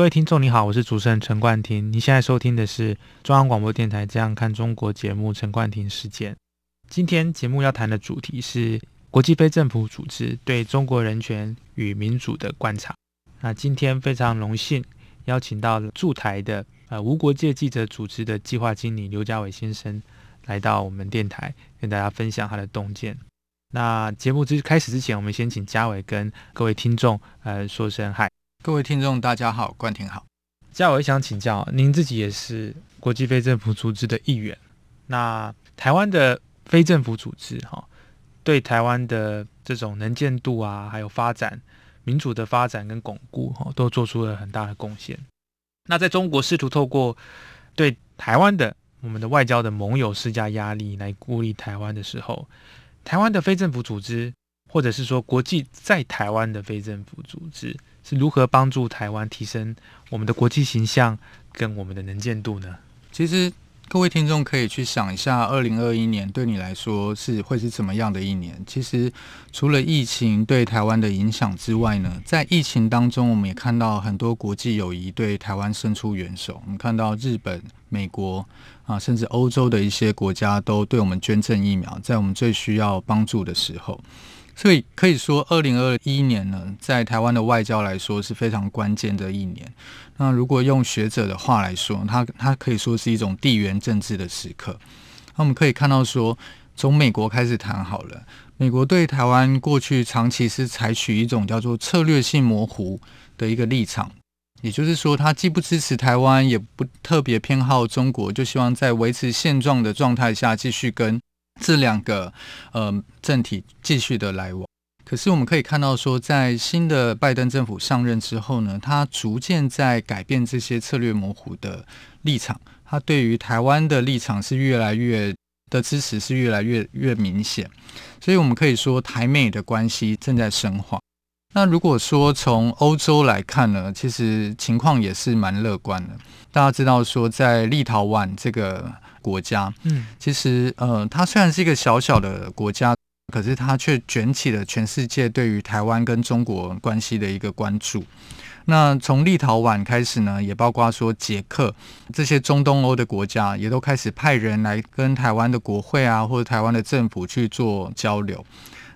各位听众，你好，我是主持人陈冠廷。你现在收听的是中央广播电台《这样看中国》节目，陈冠廷事件。今天节目要谈的主题是国际非政府组织对中国人权与民主的观察。那今天非常荣幸邀请到驻台的呃无国界记者组织的计划经理刘家伟先生来到我们电台，跟大家分享他的洞见。那节目之开始之前，我们先请家伟跟各位听众呃说声嗨。各位听众，大家好，冠廷好。嘉伟想请教，您自己也是国际非政府组织的一员。那台湾的非政府组织，哈，对台湾的这种能见度啊，还有发展、民主的发展跟巩固，哈，都做出了很大的贡献。那在中国试图透过对台湾的我们的外交的盟友施加压力来孤立台湾的时候，台湾的非政府组织，或者是说国际在台湾的非政府组织。是如何帮助台湾提升我们的国际形象跟我们的能见度呢？其实各位听众可以去想一下，二零二一年对你来说是会是怎么样的一年？其实除了疫情对台湾的影响之外呢，在疫情当中，我们也看到很多国际友谊对台湾伸出援手。我们看到日本、美国啊，甚至欧洲的一些国家都对我们捐赠疫苗，在我们最需要帮助的时候。所以可以说，二零二一年呢，在台湾的外交来说是非常关键的一年。那如果用学者的话来说，它它可以说是一种地缘政治的时刻。那我们可以看到说，从美国开始谈好了，美国对台湾过去长期是采取一种叫做策略性模糊的一个立场，也就是说，它既不支持台湾，也不特别偏好中国，就希望在维持现状的状态下继续跟。这两个呃政体继续的来往，可是我们可以看到说，在新的拜登政府上任之后呢，他逐渐在改变这些策略模糊的立场，他对于台湾的立场是越来越的支持是越来越越明显，所以我们可以说台美的关系正在深化。那如果说从欧洲来看呢，其实情况也是蛮乐观的。大家知道说，在立陶宛这个。国家，嗯，其实，呃，它虽然是一个小小的国家，可是它却卷起了全世界对于台湾跟中国关系的一个关注。那从立陶宛开始呢，也包括说捷克这些中东欧的国家，也都开始派人来跟台湾的国会啊，或者台湾的政府去做交流。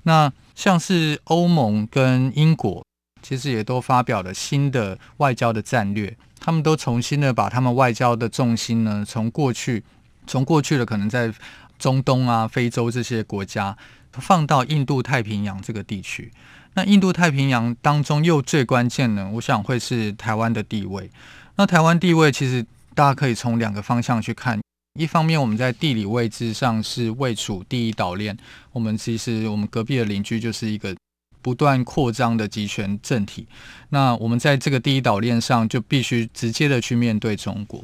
那像是欧盟跟英国，其实也都发表了新的外交的战略，他们都重新的把他们外交的重心呢，从过去。从过去的可能在中东啊、非洲这些国家，放到印度太平洋这个地区。那印度太平洋当中又最关键呢，我想会是台湾的地位。那台湾地位其实大家可以从两个方向去看。一方面，我们在地理位置上是位处第一岛链，我们其实我们隔壁的邻居就是一个不断扩张的集权政体。那我们在这个第一岛链上就必须直接的去面对中国。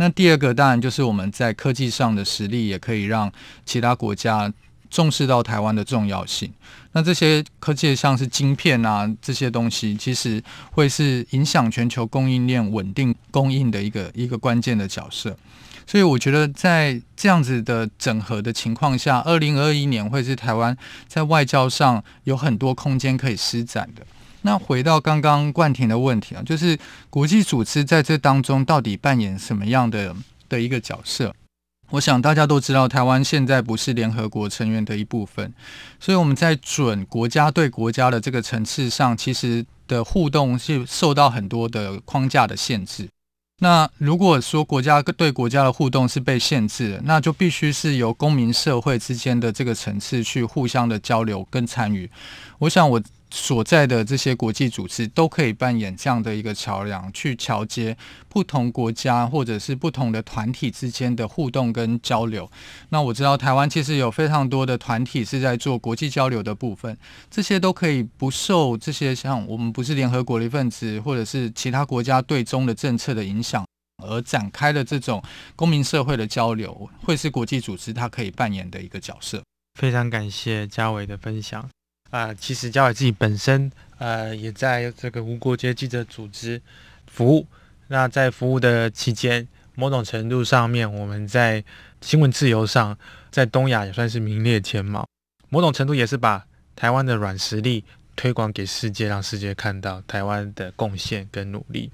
那第二个当然就是我们在科技上的实力，也可以让其他国家重视到台湾的重要性。那这些科技像是晶片啊这些东西，其实会是影响全球供应链稳定供应的一个一个关键的角色。所以我觉得在这样子的整合的情况下，二零二一年会是台湾在外交上有很多空间可以施展的。那回到刚刚冠廷的问题啊，就是国际组织在这当中到底扮演什么样的的一个角色？我想大家都知道，台湾现在不是联合国成员的一部分，所以我们在准国家对国家的这个层次上，其实的互动是受到很多的框架的限制。那如果说国家对国家的互动是被限制，那就必须是由公民社会之间的这个层次去互相的交流跟参与。我想我。所在的这些国际组织都可以扮演这样的一个桥梁，去桥接不同国家或者是不同的团体之间的互动跟交流。那我知道台湾其实有非常多的团体是在做国际交流的部分，这些都可以不受这些像我们不是联合国的一份子，或者是其他国家对中的政策的影响，而展开的这种公民社会的交流，会是国际组织它可以扮演的一个角色。非常感谢嘉伟的分享啊！其实嘉伟自己本身呃也在这个无国界记者组织服务，那在服务的期间，某种程度上面我们在新闻自由上，在东亚也算是名列前茅，某种程度也是把台湾的软实力推广给世界，让世界看到台湾的贡献跟努力。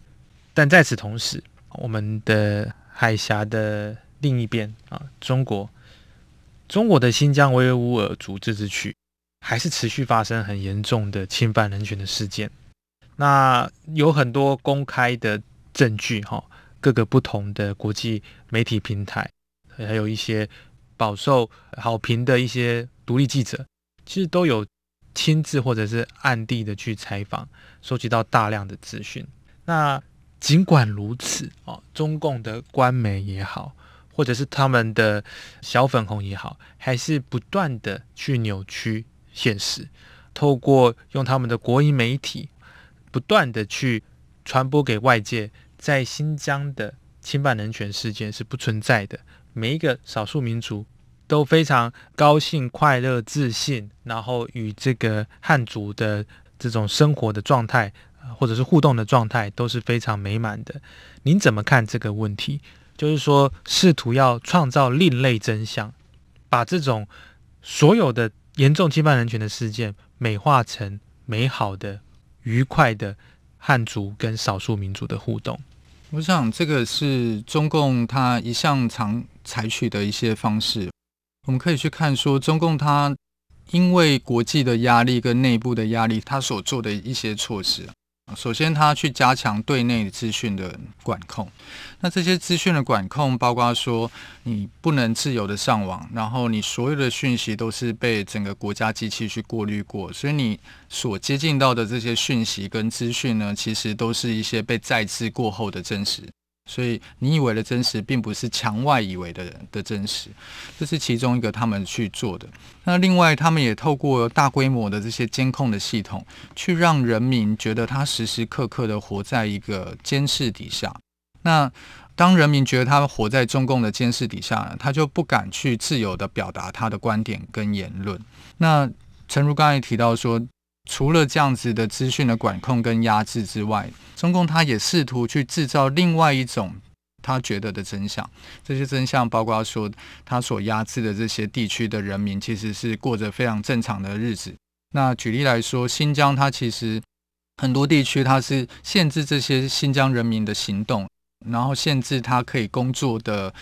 但在此同时，我们的海峡的另一边啊，中国，中国的新疆维吾尔族自治区还是持续发生很严重的侵犯人权的事件。那有很多公开的证据，哈，各个不同的国际媒体平台，还有一些饱受好评的一些独立记者，其实都有亲自或者是暗地的去采访，收集到大量的资讯。那尽管如此，哦，中共的官媒也好，或者是他们的小粉红也好，还是不断的去扭曲现实，透过用他们的国营媒体，不断的去传播给外界，在新疆的侵犯人权事件是不存在的，每一个少数民族都非常高兴、快乐、自信，然后与这个汉族的这种生活的状态。或者是互动的状态都是非常美满的。您怎么看这个问题？就是说，试图要创造另类真相，把这种所有的严重侵犯人权的事件美化成美好的、愉快的汉族跟少数民族的互动。我想，这个是中共他一向常采取的一些方式。我们可以去看说，中共他因为国际的压力跟内部的压力，他所做的一些措施。首先，他去加强对内资讯的管控。那这些资讯的管控，包括说你不能自由的上网，然后你所有的讯息都是被整个国家机器去过滤过，所以你所接近到的这些讯息跟资讯呢，其实都是一些被再次过后的真实。所以你以为的真实，并不是墙外以为的的真实，这是其中一个他们去做的。那另外，他们也透过大规模的这些监控的系统，去让人民觉得他时时刻刻的活在一个监视底下。那当人民觉得他活在中共的监视底下，他就不敢去自由的表达他的观点跟言论。那陈如刚才提到说。除了这样子的资讯的管控跟压制之外，中共他也试图去制造另外一种他觉得的真相。这些真相包括说，他所压制的这些地区的人民其实是过着非常正常的日子。那举例来说，新疆它其实很多地区它是限制这些新疆人民的行动，然后限制他可以工作的，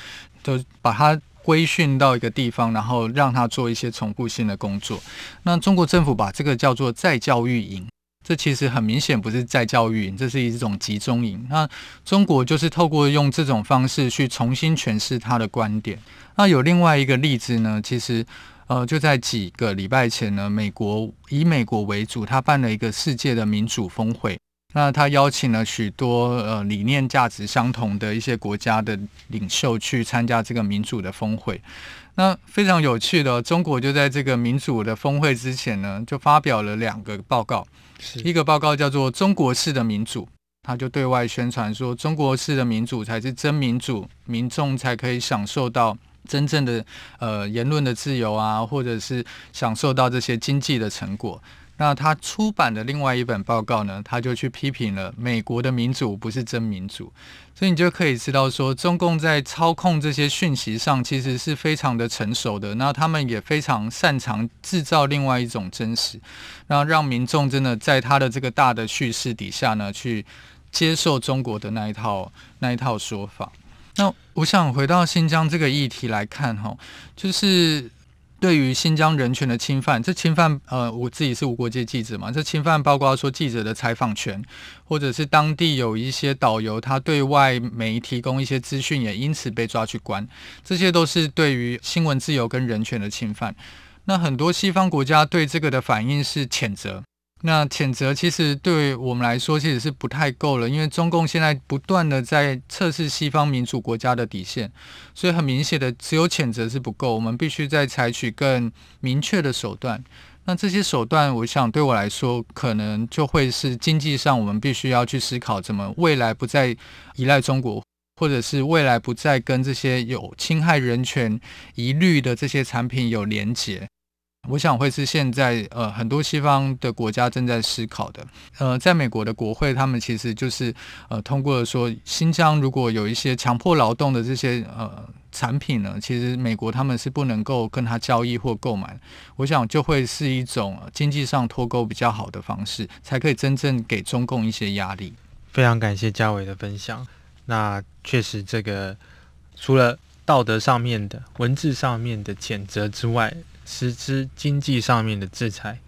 都把他。规训到一个地方，然后让他做一些重复性的工作。那中国政府把这个叫做再教育营，这其实很明显不是再教育营，这是一种集中营。那中国就是透过用这种方式去重新诠释他的观点。那有另外一个例子呢，其实呃就在几个礼拜前呢，美国以美国为主，他办了一个世界的民主峰会。那他邀请了许多呃理念价值相同的一些国家的领袖去参加这个民主的峰会。那非常有趣的，中国就在这个民主的峰会之前呢，就发表了两个报告。一个报告叫做“中国式的民主”，他就对外宣传说，中国式的民主才是真民主，民众才可以享受到真正的呃言论的自由啊，或者是享受到这些经济的成果。那他出版的另外一本报告呢，他就去批评了美国的民主不是真民主，所以你就可以知道说，中共在操控这些讯息上其实是非常的成熟的。那他们也非常擅长制造另外一种真实，那让民众真的在他的这个大的叙事底下呢，去接受中国的那一套那一套说法。那我想回到新疆这个议题来看哈，就是。对于新疆人权的侵犯，这侵犯呃，我自己是无国界记者嘛，这侵犯包括说记者的采访权，或者是当地有一些导游他对外媒提供一些资讯，也因此被抓去关，这些都是对于新闻自由跟人权的侵犯。那很多西方国家对这个的反应是谴责。那谴责其实对我们来说其实是不太够了，因为中共现在不断的在测试西方民主国家的底线，所以很明显的只有谴责是不够，我们必须再采取更明确的手段。那这些手段，我想对我来说，可能就会是经济上我们必须要去思考怎么未来不再依赖中国。或者是未来不再跟这些有侵害人权疑虑的这些产品有连结。我想会是现在呃很多西方的国家正在思考的。呃，在美国的国会，他们其实就是呃通过说，新疆如果有一些强迫劳动的这些呃产品呢，其实美国他们是不能够跟他交易或购买。我想就会是一种经济上脱钩比较好的方式，才可以真正给中共一些压力。非常感谢嘉伟的分享。那确实，这个除了道德上面的、文字上面的谴责之外，实施经济上面的制裁，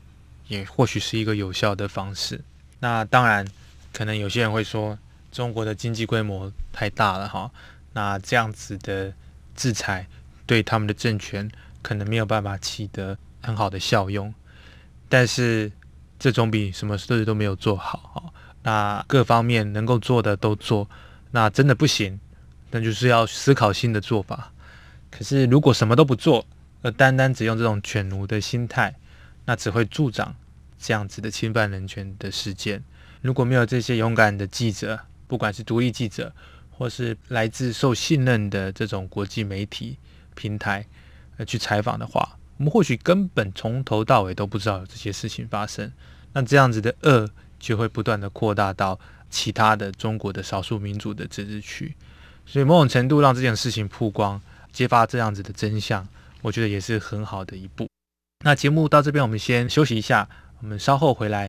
也或许是一个有效的方式。那当然，可能有些人会说，中国的经济规模太大了哈，那这样子的制裁对他们的政权可能没有办法起得很好的效用。但是，这总比什么事都没有做好哈。那各方面能够做的都做，那真的不行，那就是要思考新的做法。可是，如果什么都不做，而单单只用这种犬奴的心态，那只会助长这样子的侵犯人权的事件。如果没有这些勇敢的记者，不管是独立记者，或是来自受信任的这种国际媒体平台，呃，去采访的话，我们或许根本从头到尾都不知道有这些事情发生。那这样子的恶就会不断的扩大到其他的中国的少数民族的自治区。所以某种程度让这件事情曝光，揭发这样子的真相。我觉得也是很好的一步。那节目到这边，我们先休息一下，我们稍后回来。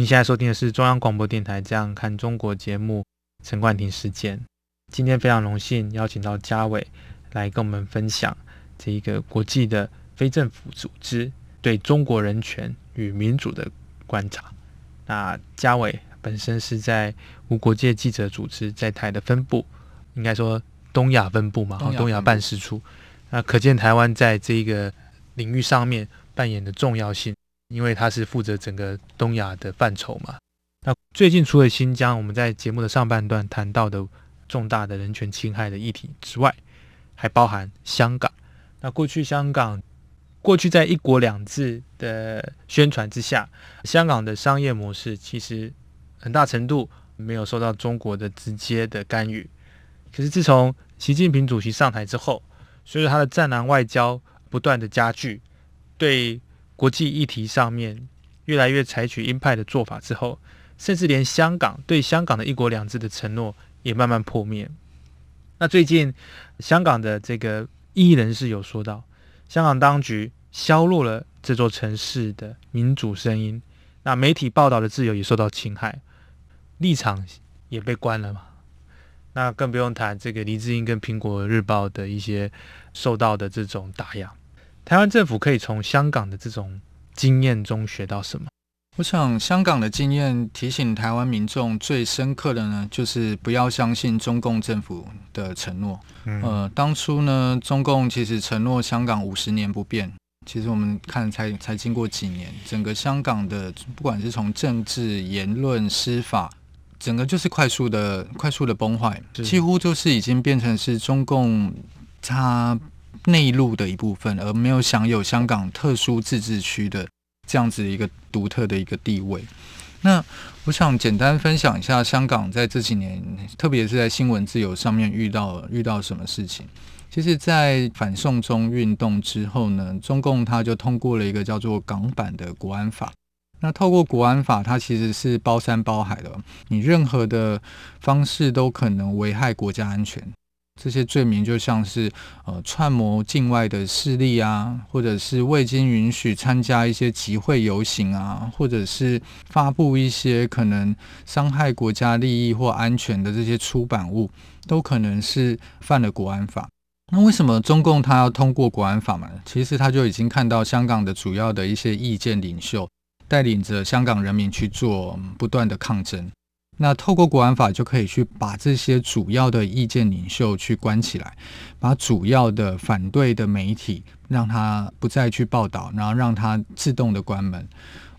您现在收听的是中央广播电台《这样看中国》节目，陈冠廷时件。今天非常荣幸邀请到嘉伟来跟我们分享这一个国际的非政府组织对中国人权与民主的观察。那嘉伟本身是在无国界记者组织在台的分部，应该说东亚分部嘛，东亚办事处。那可见台湾在这个领域上面扮演的重要性。因为他是负责整个东亚的范畴嘛。那最近除了新疆，我们在节目的上半段谈到的重大的人权侵害的议题之外，还包含香港。那过去香港，过去在一国两制的宣传之下，香港的商业模式其实很大程度没有受到中国的直接的干预。可是自从习近平主席上台之后，随着他的战狼外交不断的加剧，对。国际议题上面越来越采取鹰派的做法之后，甚至连香港对香港的一国两制的承诺也慢慢破灭。那最近香港的这个异议人士有说到，香港当局削弱了这座城市的民主声音，那媒体报道的自由也受到侵害，立场也被关了嘛。那更不用谈这个黎智英跟苹果日报的一些受到的这种打压。台湾政府可以从香港的这种经验中学到什么？我想，香港的经验提醒台湾民众最深刻的呢，就是不要相信中共政府的承诺。呃，当初呢，中共其实承诺香港五十年不变，其实我们看才才经过几年，整个香港的不管是从政治、言论、司法整个就是快速的、快速的崩坏，几乎就是已经变成是中共它内陆的一部分，而没有享有香港特殊自治区的这样子一个独特的一个地位。那我想简单分享一下香港在这几年，特别是在新闻自由上面遇到遇到什么事情。其实，在反送中运动之后呢，中共它就通过了一个叫做港版的国安法。那透过国安法，它其实是包山包海的，你任何的方式都可能危害国家安全。这些罪名就像是呃串谋境外的势力啊，或者是未经允许参加一些集会游行啊，或者是发布一些可能伤害国家利益或安全的这些出版物，都可能是犯了国安法。那为什么中共他要通过国安法嘛？其实他就已经看到香港的主要的一些意见领袖带领着香港人民去做不断的抗争。那透过国安法就可以去把这些主要的意见领袖去关起来，把主要的反对的媒体让他不再去报道，然后让他自动的关门。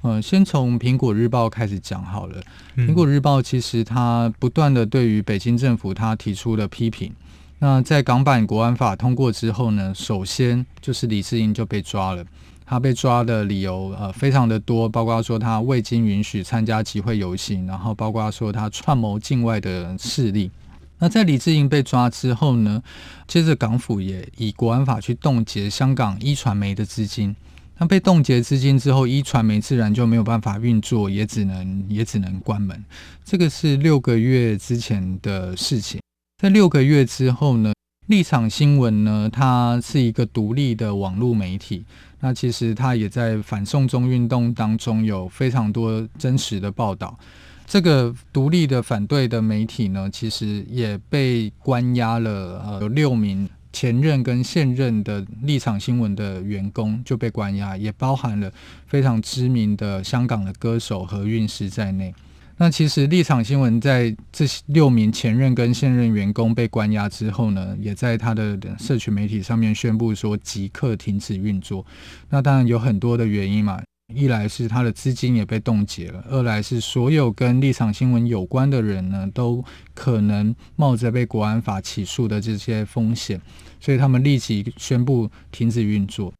呃，先从苹果日报开始讲好了。苹果日报其实它不断的对于北京政府它提出了批评。那在港版国安法通过之后呢，首先就是李世英就被抓了。他被抓的理由呃非常的多，包括说他未经允许参加集会游行，然后包括说他串谋境外的势力。那在李志英被抓之后呢，接着港府也以国安法去冻结香港一传媒的资金。那被冻结资金之后，一传媒自然就没有办法运作，也只能也只能关门。这个是六个月之前的事情。在六个月之后呢，立场新闻呢，它是一个独立的网络媒体。那其实它也在反送中运动当中有非常多真实的报道。这个独立的反对的媒体呢，其实也被关押了。呃，有六名前任跟现任的立场新闻的员工就被关押，也包含了非常知名的香港的歌手何韵诗在内。那其实立场新闻在这六名前任跟现任员工被关押之后呢，也在他的社群媒体上面宣布说即刻停止运作。那当然有很多的原因嘛，一来是他的资金也被冻结了，二来是所有跟立场新闻有关的人呢，都可能冒着被国安法起诉的这些风险，所以他们立即宣布停止运作。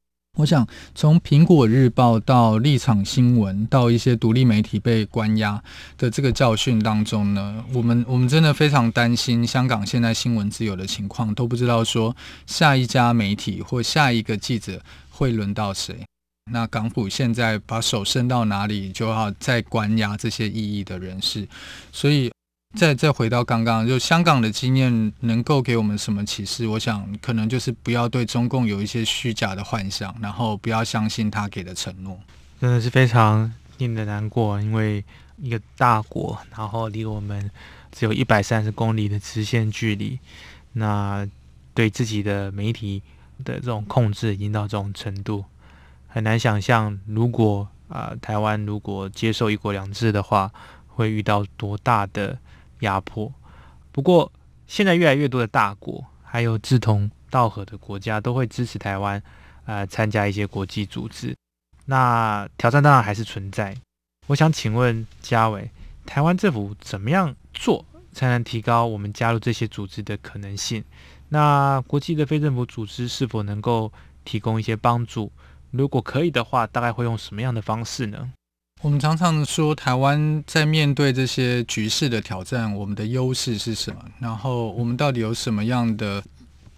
我想从苹果日报到立场新闻，到一些独立媒体被关押的这个教训当中呢，我们我们真的非常担心香港现在新闻自由的情况，都不知道说下一家媒体或下一个记者会轮到谁。那港府现在把手伸到哪里，就要再关押这些异议的人士，所以。再再回到刚刚，就香港的经验能够给我们什么启示？我想可能就是不要对中共有一些虚假的幻想，然后不要相信他给的承诺。真的是非常令人难过，因为一个大国，然后离我们只有一百三十公里的直线距离，那对自己的媒体的这种控制已经到这种程度，很难想象，如果啊台湾如果接受一国两制的话，会遇到多大的？压迫。不过，现在越来越多的大国，还有志同道合的国家，都会支持台湾，呃，参加一些国际组织。那挑战当然还是存在。我想请问嘉伟，台湾政府怎么样做，才能提高我们加入这些组织的可能性？那国际的非政府组织是否能够提供一些帮助？如果可以的话，大概会用什么样的方式呢？我们常常说，台湾在面对这些局势的挑战，我们的优势是什么？然后我们到底有什么样的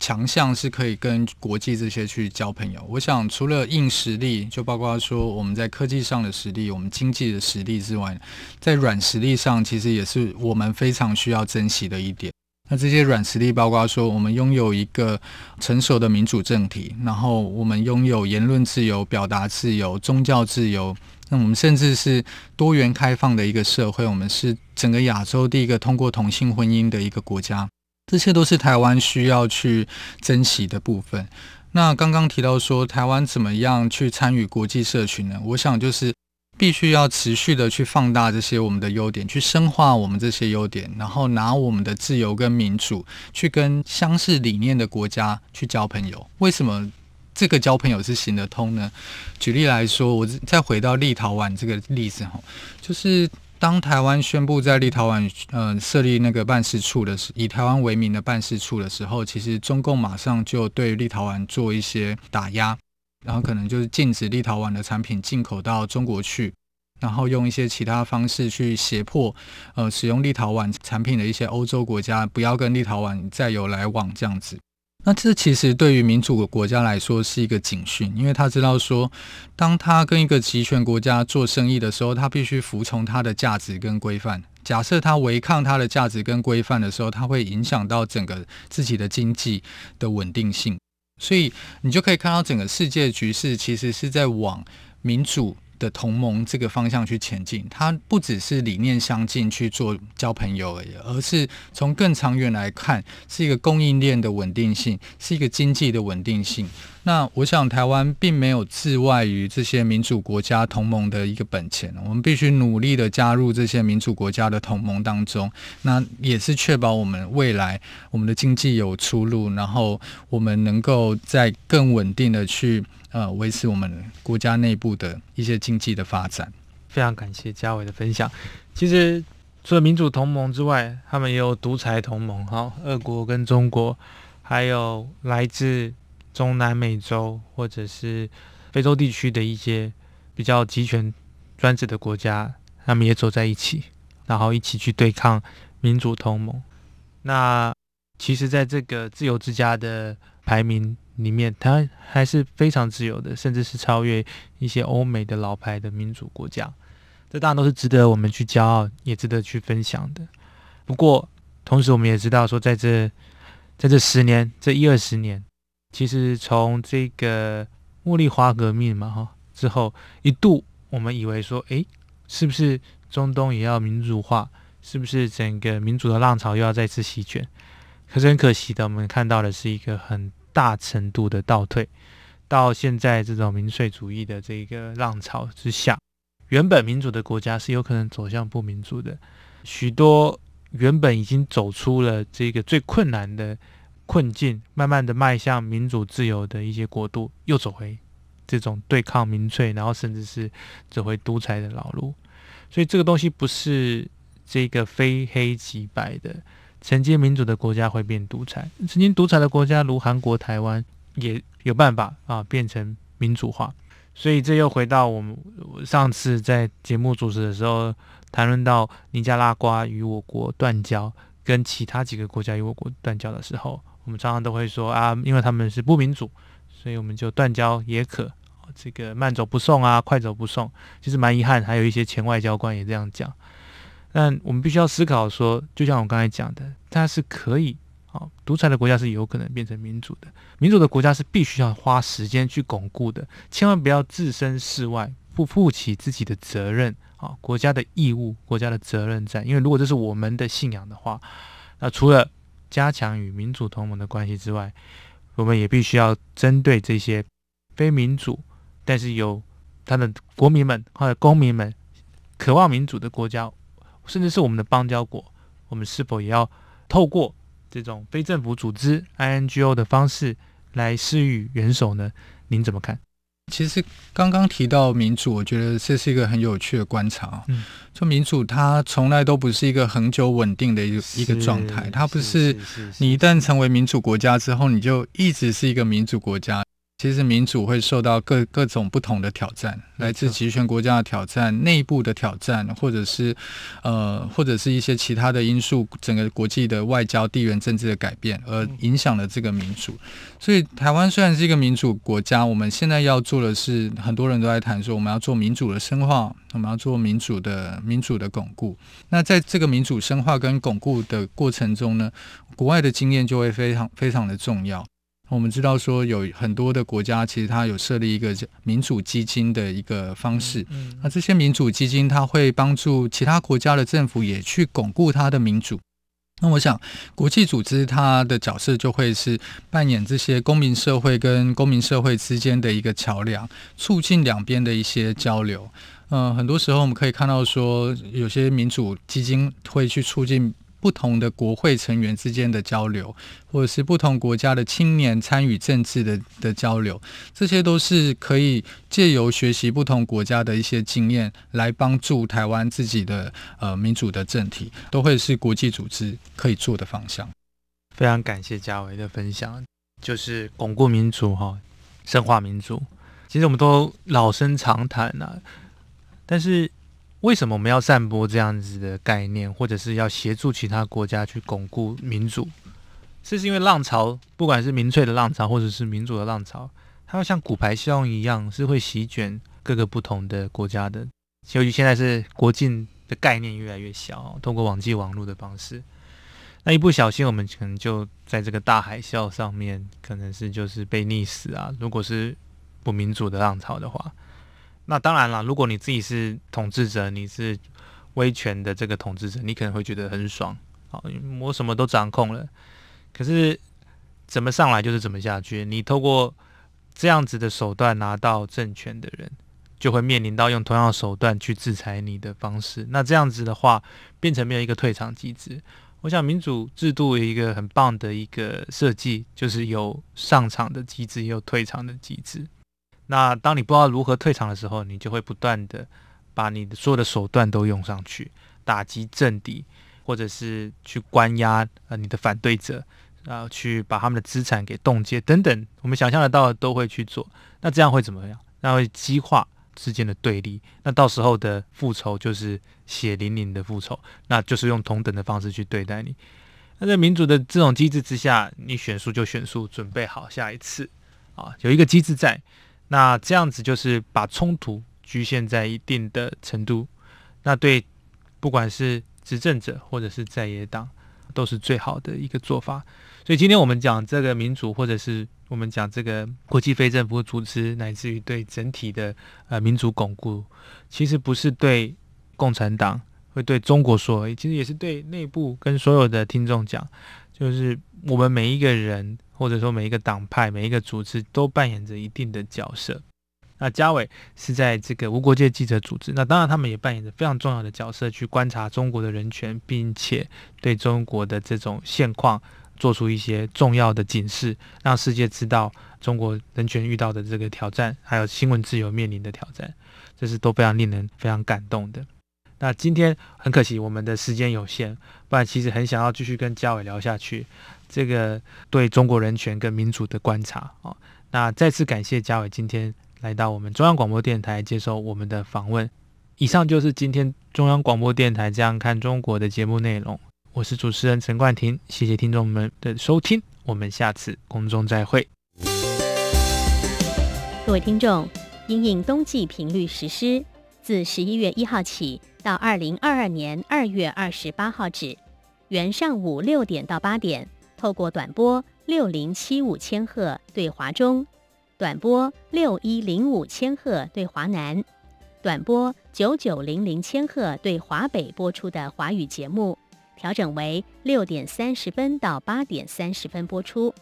强项是可以跟国际这些去交朋友？我想，除了硬实力，就包括说我们在科技上的实力、我们经济的实力之外，在软实力上，其实也是我们非常需要珍惜的一点。那这些软实力，包括说我们拥有一个成熟的民主政体，然后我们拥有言论自由、表达自由、宗教自由。那我们甚至是多元开放的一个社会，我们是整个亚洲第一个通过同性婚姻的一个国家，这些都是台湾需要去珍惜的部分。那刚刚提到说台湾怎么样去参与国际社群呢？我想就是必须要持续的去放大这些我们的优点，去深化我们这些优点，然后拿我们的自由跟民主去跟相似理念的国家去交朋友。为什么？这个交朋友是行得通呢？举例来说，我再回到立陶宛这个例子哈，就是当台湾宣布在立陶宛呃设立那个办事处的时，以台湾为名的办事处的时候，其实中共马上就对立陶宛做一些打压，然后可能就是禁止立陶宛的产品进口到中国去，然后用一些其他方式去胁迫呃使用立陶宛产品的一些欧洲国家不要跟立陶宛再有来往这样子。那这其实对于民主国家来说是一个警讯，因为他知道说，当他跟一个集权国家做生意的时候，他必须服从他的价值跟规范。假设他违抗他的价值跟规范的时候，他会影响到整个自己的经济的稳定性。所以你就可以看到整个世界局势其实是在往民主。的同盟这个方向去前进，它不只是理念相近去做交朋友而已，而是从更长远来看，是一个供应链的稳定性，是一个经济的稳定性。那我想，台湾并没有自外于这些民主国家同盟的一个本钱，我们必须努力的加入这些民主国家的同盟当中，那也是确保我们未来我们的经济有出路，然后我们能够在更稳定的去。呃，维持我们国家内部的一些经济的发展。非常感谢嘉伟的分享。其实除了民主同盟之外，他们也有独裁同盟，哈，俄国跟中国，还有来自中南美洲或者是非洲地区的一些比较集权专制的国家，他们也走在一起，然后一起去对抗民主同盟。那其实，在这个自由之家的排名。里面，它还是非常自由的，甚至是超越一些欧美的老牌的民主国家。这当然都是值得我们去骄傲，也值得去分享的。不过，同时我们也知道说，在这在这十年，这一二十年，其实从这个茉莉花革命嘛，哈之后，一度我们以为说，诶，是不是中东也要民主化？是不是整个民主的浪潮又要再次席卷？可是很可惜的，我们看到的是一个很。大程度的倒退，到现在这种民粹主义的这个浪潮之下，原本民主的国家是有可能走向不民主的。许多原本已经走出了这个最困难的困境，慢慢的迈向民主自由的一些国度，又走回这种对抗民粹，然后甚至是走回独裁的老路。所以这个东西不是这个非黑即白的。曾经民主的国家会变独裁，曾经独裁的国家如韩国、台湾也有办法啊变成民主化。所以这又回到我们上次在节目主持的时候谈论到尼加拉瓜与我国断交，跟其他几个国家与我国断交的时候，我们常常都会说啊，因为他们是不民主，所以我们就断交也可，这个慢走不送啊，快走不送。其实蛮遗憾，还有一些前外交官也这样讲。但我们必须要思考说，就像我刚才讲的，它是可以啊，独裁的国家是有可能变成民主的，民主的国家是必须要花时间去巩固的，千万不要置身事外，不负起自己的责任啊，国家的义务、国家的责任在。因为如果这是我们的信仰的话，那除了加强与民主同盟的关系之外，我们也必须要针对这些非民主，但是有他的国民们或者公民们渴望民主的国家。甚至是我们的邦交国，我们是否也要透过这种非政府组织 INGO 的方式来施予援手呢？您怎么看？其实刚刚提到民主，我觉得这是一个很有趣的观察。嗯，就民主，它从来都不是一个恒久稳定的一个一个状态，它不是你一旦成为民主国家之后，你就一直是一个民主国家。其实民主会受到各各种不同的挑战，来自集权国家的挑战、内部的挑战，或者是呃，或者是一些其他的因素，整个国际的外交、地缘政治的改变，而影响了这个民主。所以，台湾虽然是一个民主国家，我们现在要做的是，很多人都在谈说，我们要做民主的深化，我们要做民主的民主的巩固。那在这个民主深化跟巩固的过程中呢，国外的经验就会非常非常的重要。我们知道说有很多的国家，其实它有设立一个民主基金的一个方式。那这些民主基金，它会帮助其他国家的政府也去巩固它的民主。那我想，国际组织它的角色就会是扮演这些公民社会跟公民社会之间的一个桥梁，促进两边的一些交流。嗯，很多时候我们可以看到说，有些民主基金会去促进。不同的国会成员之间的交流，或者是不同国家的青年参与政治的的交流，这些都是可以借由学习不同国家的一些经验，来帮助台湾自己的呃民主的政体，都会是国际组织可以做的方向。非常感谢嘉维的分享，就是巩固民主哈，深化民主。其实我们都老生常谈呐，但是为什么我们要散播这样子的概念，或者是要协助其他国家去巩固民主？这是因为浪潮，不管是民粹的浪潮，或者是民主的浪潮，它要像骨牌效应一样，是会席卷各个不同的国家的。由于现在是国境的概念越来越小，通过网际网络的方式。那一不小心，我们可能就在这个大海啸上面，可能是就是被溺死啊。如果是不民主的浪潮的话，那当然了。如果你自己是统治者，你是威权的这个统治者，你可能会觉得很爽，好，我什么都掌控了。可是怎么上来就是怎么下去。你透过这样子的手段拿到政权的人，就会面临到用同样的手段去制裁你的方式。那这样子的话，变成没有一个退场机制。我想民主制度有一个很棒的一个设计，就是有上场的机制，也有退场的机制。那当你不知道如何退场的时候，你就会不断的把你的所有的手段都用上去，打击政敌，或者是去关押呃你的反对者，然后去把他们的资产给冻结等等，我们想象得到的都会去做。那这样会怎么样？那会激化。之间的对立，那到时候的复仇就是血淋淋的复仇，那就是用同等的方式去对待你。那在民主的这种机制之下，你选输就选输，准备好下一次啊，有一个机制在。那这样子就是把冲突局限在一定的程度，那对不管是执政者或者是在野党，都是最好的一个做法。所以今天我们讲这个民主，或者是我们讲这个国际非政府组织，乃至于对整体的呃民主巩固，其实不是对共产党，会对中国说，其实也是对内部跟所有的听众讲，就是我们每一个人，或者说每一个党派、每一个组织，都扮演着一定的角色。那嘉伟是在这个无国界记者组织，那当然他们也扮演着非常重要的角色，去观察中国的人权，并且对中国的这种现况。做出一些重要的警示，让世界知道中国人权遇到的这个挑战，还有新闻自由面临的挑战，这是都非常令人非常感动的。那今天很可惜，我们的时间有限，不然其实很想要继续跟嘉伟聊下去，这个对中国人权跟民主的观察啊。那再次感谢嘉伟今天来到我们中央广播电台接受我们的访问。以上就是今天中央广播电台这样看中国的节目内容。我是主持人陈冠廷，谢谢听众们的收听，我们下次空中再会。各位听众，因应冬季频率实施，自十一月一号起到二零二二年二月二十八号止，原上午六点到八点，透过短波六零七五千赫对华中，短波六一零五千赫对华南，短波九九零零千赫对华北播出的华语节目。调整为六点三十分到八点三十分播出。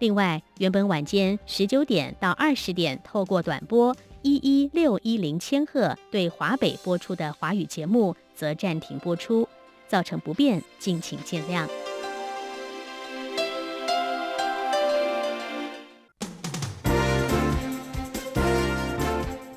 另外，原本晚间十九点到二十点透过短波一一六一零千赫对华北播出的华语节目则暂停播出，造成不便，敬请见谅。